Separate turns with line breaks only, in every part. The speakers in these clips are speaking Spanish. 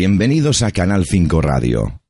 Bienvenidos a Canal 5 Radio.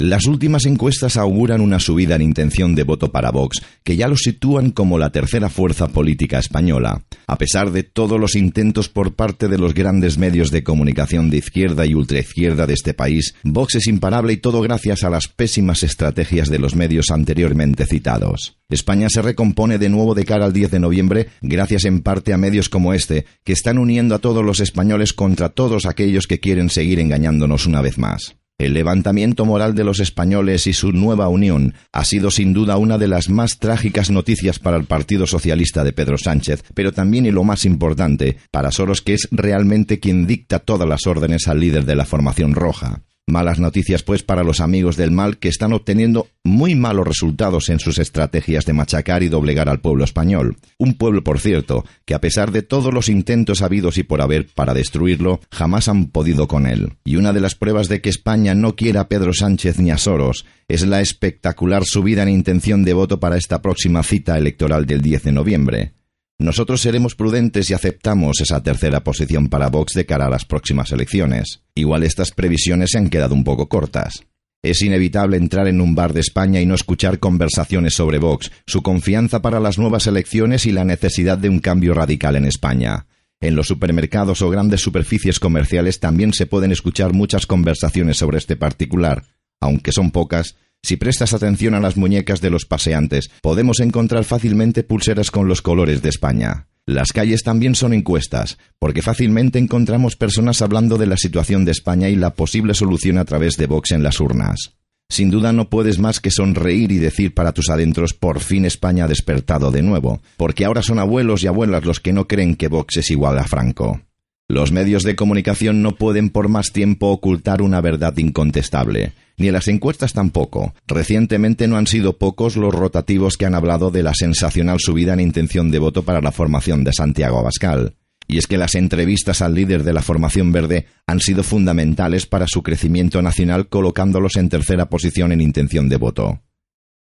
Las últimas encuestas auguran una subida en intención de voto para Vox, que ya lo sitúan como la tercera fuerza política española. A pesar de todos los intentos por parte de los grandes medios de comunicación de izquierda y ultraizquierda de este país, Vox es imparable y todo gracias a las pésimas estrategias de los medios anteriormente citados. España se recompone de nuevo de cara al 10 de noviembre gracias en parte a medios como este, que están uniendo a todos los españoles contra todos aquellos que quieren seguir engañándonos una vez más. El levantamiento moral de los españoles y su nueva unión ha sido sin duda una de las más trágicas noticias para el Partido Socialista de Pedro Sánchez, pero también y lo más importante, para Soros que es realmente quien dicta todas las órdenes al líder de la formación roja. Malas noticias, pues, para los amigos del mal que están obteniendo muy malos resultados en sus estrategias de machacar y doblegar al pueblo español. Un pueblo, por cierto, que a pesar de todos los intentos habidos y por haber para destruirlo, jamás han podido con él. Y una de las pruebas de que España no quiera a Pedro Sánchez ni a Soros es la espectacular subida en intención de voto para esta próxima cita electoral del 10 de noviembre. Nosotros seremos prudentes y aceptamos esa tercera posición para Vox de cara a las próximas elecciones. Igual estas previsiones se han quedado un poco cortas. Es inevitable entrar en un bar de España y no escuchar conversaciones sobre Vox, su confianza para las nuevas elecciones y la necesidad de un cambio radical en España. En los supermercados o grandes superficies comerciales también se pueden escuchar muchas conversaciones sobre este particular, aunque son pocas, si prestas atención a las muñecas de los paseantes, podemos encontrar fácilmente pulseras con los colores de España. Las calles también son encuestas, porque fácilmente encontramos personas hablando de la situación de España y la posible solución a través de Vox en las urnas. Sin duda no puedes más que sonreír y decir para tus adentros por fin España ha despertado de nuevo, porque ahora son abuelos y abuelas los que no creen que Vox es igual a Franco. Los medios de comunicación no pueden por más tiempo ocultar una verdad incontestable, ni las encuestas tampoco. Recientemente no han sido pocos los rotativos que han hablado de la sensacional subida en intención de voto para la formación de Santiago Abascal. Y es que las entrevistas al líder de la formación verde han sido fundamentales para su crecimiento nacional colocándolos en tercera posición en intención de voto.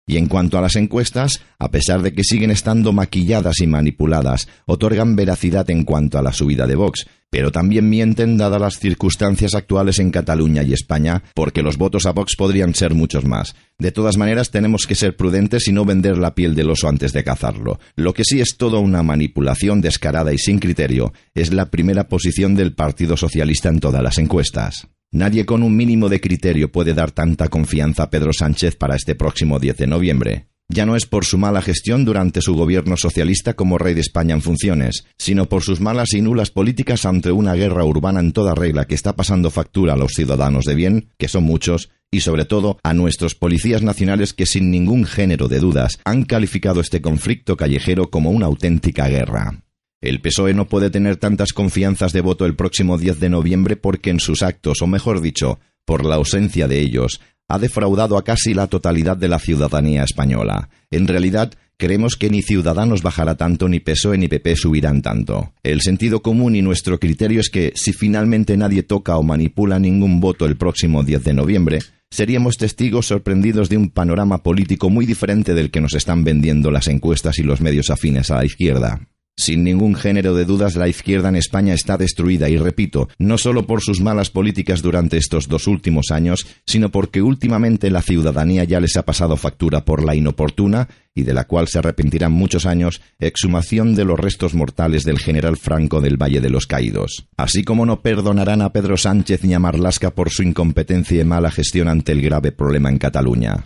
Y en cuanto a las encuestas, a pesar de que siguen estando maquilladas y manipuladas, otorgan veracidad en cuanto a la subida de Vox, pero también mienten dadas las circunstancias actuales en Cataluña y España, porque los votos a Vox podrían ser muchos más. De todas maneras, tenemos que ser prudentes y no vender la piel del oso antes de cazarlo. Lo que sí es toda una manipulación descarada y sin criterio es la primera posición del Partido Socialista en todas las encuestas. Nadie con un mínimo de criterio puede dar tanta confianza a Pedro Sánchez para este próximo 10 de noviembre. Ya no es por su mala gestión durante su gobierno socialista como rey de España en funciones, sino por sus malas y nulas políticas ante una guerra urbana en toda regla que está pasando factura a los ciudadanos de bien, que son muchos, y sobre todo a nuestros policías nacionales que sin ningún género de dudas han calificado este conflicto callejero como una auténtica guerra. El PSOE no puede tener tantas confianzas de voto el próximo 10 de noviembre porque en sus actos, o mejor dicho, por la ausencia de ellos, ha defraudado a casi la totalidad de la ciudadanía española. En realidad, creemos que ni Ciudadanos bajará tanto, ni PSOE ni PP subirán tanto. El sentido común y nuestro criterio es que, si finalmente nadie toca o manipula ningún voto el próximo 10 de noviembre, seríamos testigos sorprendidos de un panorama político muy diferente del que nos están vendiendo las encuestas y los medios afines a la izquierda. Sin ningún género de dudas, la izquierda en España está destruida y repito, no solo por sus malas políticas durante estos dos últimos años, sino porque últimamente la ciudadanía ya les ha pasado factura por la inoportuna, y de la cual se arrepentirán muchos años, exhumación de los restos mortales del general Franco del Valle de los Caídos. Así como no perdonarán a Pedro Sánchez ni a Marlasca por su incompetencia y mala gestión ante el grave problema en Cataluña.